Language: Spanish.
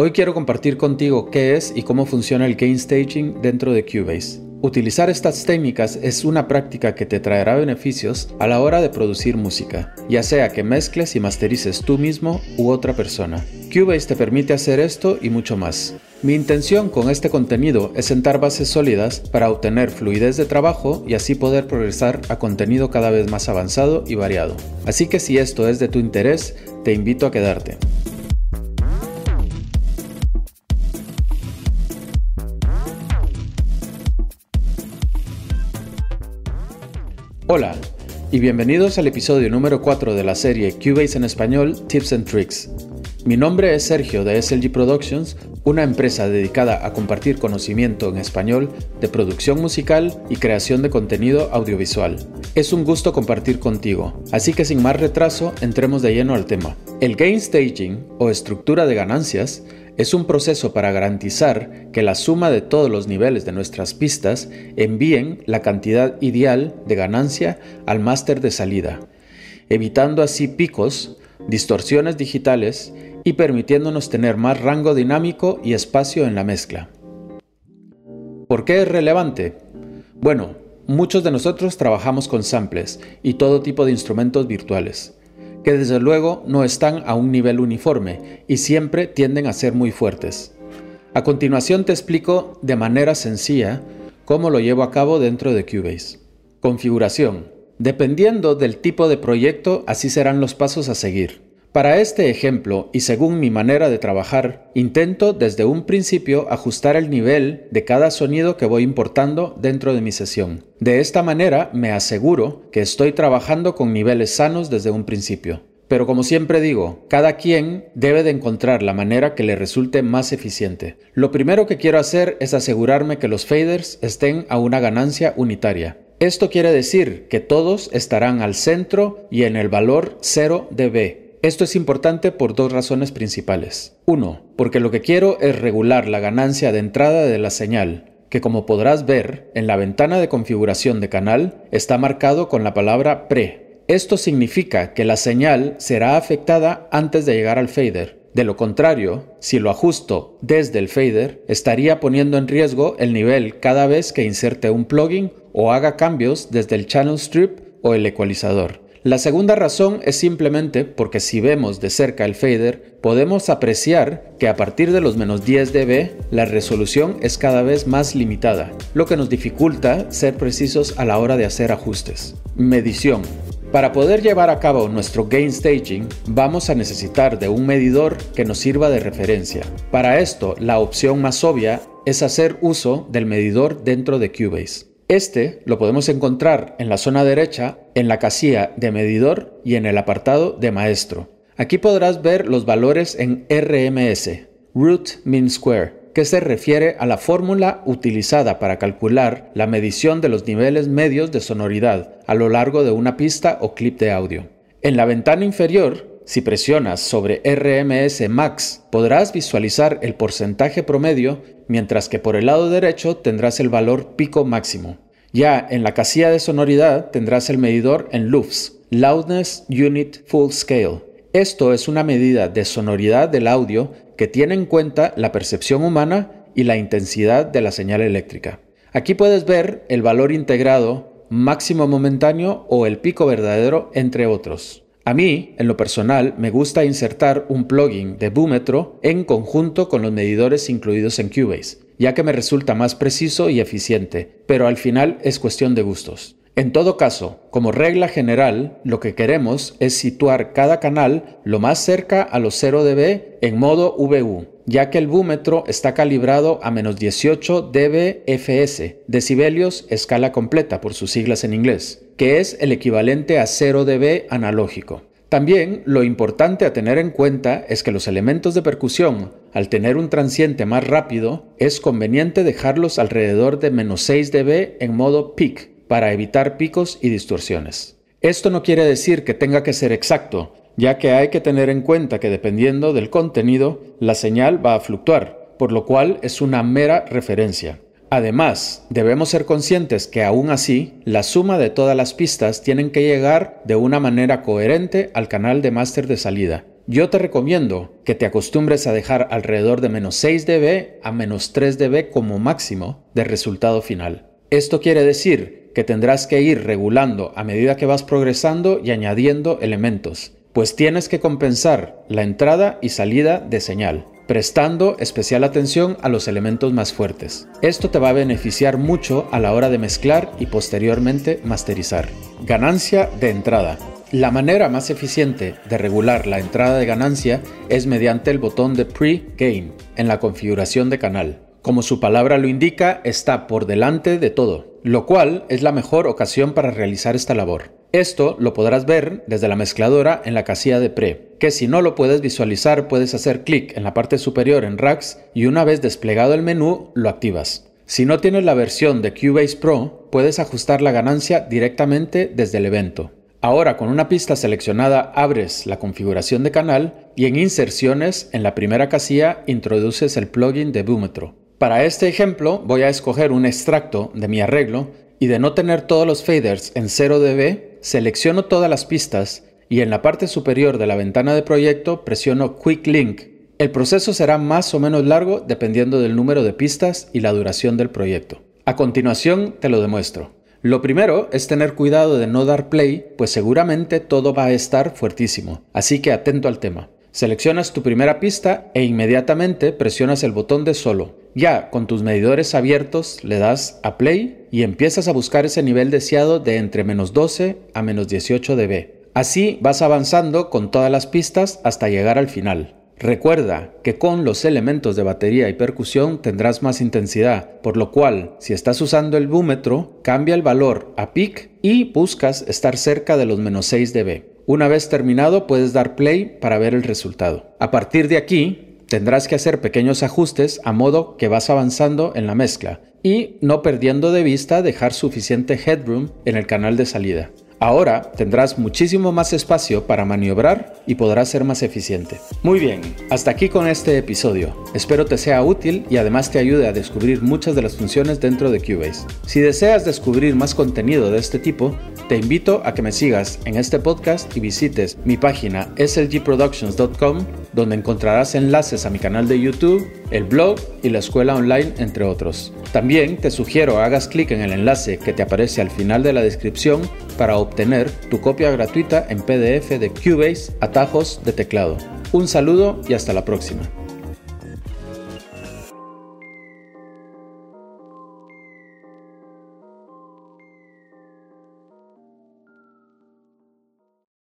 Hoy quiero compartir contigo qué es y cómo funciona el gain staging dentro de Cubase. Utilizar estas técnicas es una práctica que te traerá beneficios a la hora de producir música, ya sea que mezcles y masterices tú mismo u otra persona. Cubase te permite hacer esto y mucho más. Mi intención con este contenido es sentar bases sólidas para obtener fluidez de trabajo y así poder progresar a contenido cada vez más avanzado y variado. Así que si esto es de tu interés, te invito a quedarte. Hola y bienvenidos al episodio número 4 de la serie Cubase en español Tips and Tricks. Mi nombre es Sergio de SLG Productions, una empresa dedicada a compartir conocimiento en español de producción musical y creación de contenido audiovisual. Es un gusto compartir contigo, así que sin más retraso entremos de lleno al tema. El gain staging o estructura de ganancias es un proceso para garantizar que la suma de todos los niveles de nuestras pistas envíen la cantidad ideal de ganancia al máster de salida, evitando así picos, distorsiones digitales y permitiéndonos tener más rango dinámico y espacio en la mezcla. ¿Por qué es relevante? Bueno, muchos de nosotros trabajamos con samples y todo tipo de instrumentos virtuales que desde luego no están a un nivel uniforme y siempre tienden a ser muy fuertes. A continuación te explico de manera sencilla cómo lo llevo a cabo dentro de Cubase. Configuración. Dependiendo del tipo de proyecto, así serán los pasos a seguir. Para este ejemplo, y según mi manera de trabajar, intento desde un principio ajustar el nivel de cada sonido que voy importando dentro de mi sesión. De esta manera me aseguro que estoy trabajando con niveles sanos desde un principio. Pero como siempre digo, cada quien debe de encontrar la manera que le resulte más eficiente. Lo primero que quiero hacer es asegurarme que los faders estén a una ganancia unitaria. Esto quiere decir que todos estarán al centro y en el valor 0 dB, esto es importante por dos razones principales. Uno, porque lo que quiero es regular la ganancia de entrada de la señal, que como podrás ver en la ventana de configuración de canal está marcado con la palabra pre. Esto significa que la señal será afectada antes de llegar al fader. De lo contrario, si lo ajusto desde el fader, estaría poniendo en riesgo el nivel cada vez que inserte un plugin o haga cambios desde el channel strip o el ecualizador. La segunda razón es simplemente porque si vemos de cerca el fader, podemos apreciar que a partir de los menos 10 dB la resolución es cada vez más limitada, lo que nos dificulta ser precisos a la hora de hacer ajustes. Medición. Para poder llevar a cabo nuestro gain staging, vamos a necesitar de un medidor que nos sirva de referencia. Para esto, la opción más obvia es hacer uso del medidor dentro de Cubase. Este lo podemos encontrar en la zona derecha, en la casilla de medidor y en el apartado de maestro. Aquí podrás ver los valores en RMS, Root Mean Square, que se refiere a la fórmula utilizada para calcular la medición de los niveles medios de sonoridad a lo largo de una pista o clip de audio. En la ventana inferior, si presionas sobre RMS Max, podrás visualizar el porcentaje promedio mientras que por el lado derecho tendrás el valor pico máximo. Ya en la casilla de sonoridad tendrás el medidor en LUFS, Loudness Unit Full Scale. Esto es una medida de sonoridad del audio que tiene en cuenta la percepción humana y la intensidad de la señal eléctrica. Aquí puedes ver el valor integrado, máximo momentáneo o el pico verdadero, entre otros. A mí, en lo personal, me gusta insertar un plugin de búmetro en conjunto con los medidores incluidos en Cubase, ya que me resulta más preciso y eficiente, pero al final es cuestión de gustos. En todo caso, como regla general, lo que queremos es situar cada canal lo más cerca a los 0 dB en modo VU, ya que el búmetro está calibrado a menos 18 dBFS, decibelios escala completa por sus siglas en inglés que es el equivalente a 0 dB analógico. También lo importante a tener en cuenta es que los elementos de percusión, al tener un transiente más rápido, es conveniente dejarlos alrededor de menos 6 dB en modo peak para evitar picos y distorsiones. Esto no quiere decir que tenga que ser exacto, ya que hay que tener en cuenta que dependiendo del contenido, la señal va a fluctuar, por lo cual es una mera referencia. Además, debemos ser conscientes que aún así, la suma de todas las pistas tienen que llegar de una manera coherente al canal de máster de salida. Yo te recomiendo que te acostumbres a dejar alrededor de menos 6 dB a menos 3 dB como máximo de resultado final. Esto quiere decir que tendrás que ir regulando a medida que vas progresando y añadiendo elementos, pues tienes que compensar la entrada y salida de señal prestando especial atención a los elementos más fuertes. Esto te va a beneficiar mucho a la hora de mezclar y posteriormente masterizar. Ganancia de entrada. La manera más eficiente de regular la entrada de ganancia es mediante el botón de Pre-Gain en la configuración de canal. Como su palabra lo indica, está por delante de todo, lo cual es la mejor ocasión para realizar esta labor. Esto lo podrás ver desde la mezcladora en la casilla de pre, que si no lo puedes visualizar puedes hacer clic en la parte superior en Racks y una vez desplegado el menú lo activas. Si no tienes la versión de Cubase Pro, puedes ajustar la ganancia directamente desde el evento. Ahora con una pista seleccionada abres la configuración de canal y en inserciones en la primera casilla introduces el plugin de búmetro. Para este ejemplo voy a escoger un extracto de mi arreglo y de no tener todos los faders en 0 dB, selecciono todas las pistas y en la parte superior de la ventana de proyecto presiono Quick Link. El proceso será más o menos largo dependiendo del número de pistas y la duración del proyecto. A continuación te lo demuestro. Lo primero es tener cuidado de no dar play, pues seguramente todo va a estar fuertísimo, así que atento al tema. Seleccionas tu primera pista e inmediatamente presionas el botón de solo. Ya con tus medidores abiertos le das a play y empiezas a buscar ese nivel deseado de entre menos 12 a menos 18 dB. Así vas avanzando con todas las pistas hasta llegar al final. Recuerda que con los elementos de batería y percusión tendrás más intensidad, por lo cual si estás usando el búmetro, cambia el valor a peak y buscas estar cerca de los menos 6 dB. Una vez terminado puedes dar play para ver el resultado. A partir de aquí tendrás que hacer pequeños ajustes a modo que vas avanzando en la mezcla y no perdiendo de vista dejar suficiente headroom en el canal de salida. Ahora tendrás muchísimo más espacio para maniobrar y podrás ser más eficiente. Muy bien, hasta aquí con este episodio. Espero te sea útil y además te ayude a descubrir muchas de las funciones dentro de Cubase. Si deseas descubrir más contenido de este tipo, te invito a que me sigas en este podcast y visites mi página slgproductions.com donde encontrarás enlaces a mi canal de YouTube, el blog y la escuela online, entre otros. También te sugiero hagas clic en el enlace que te aparece al final de la descripción para obtener tu copia gratuita en PDF de Cubase Atajos de Teclado. Un saludo y hasta la próxima.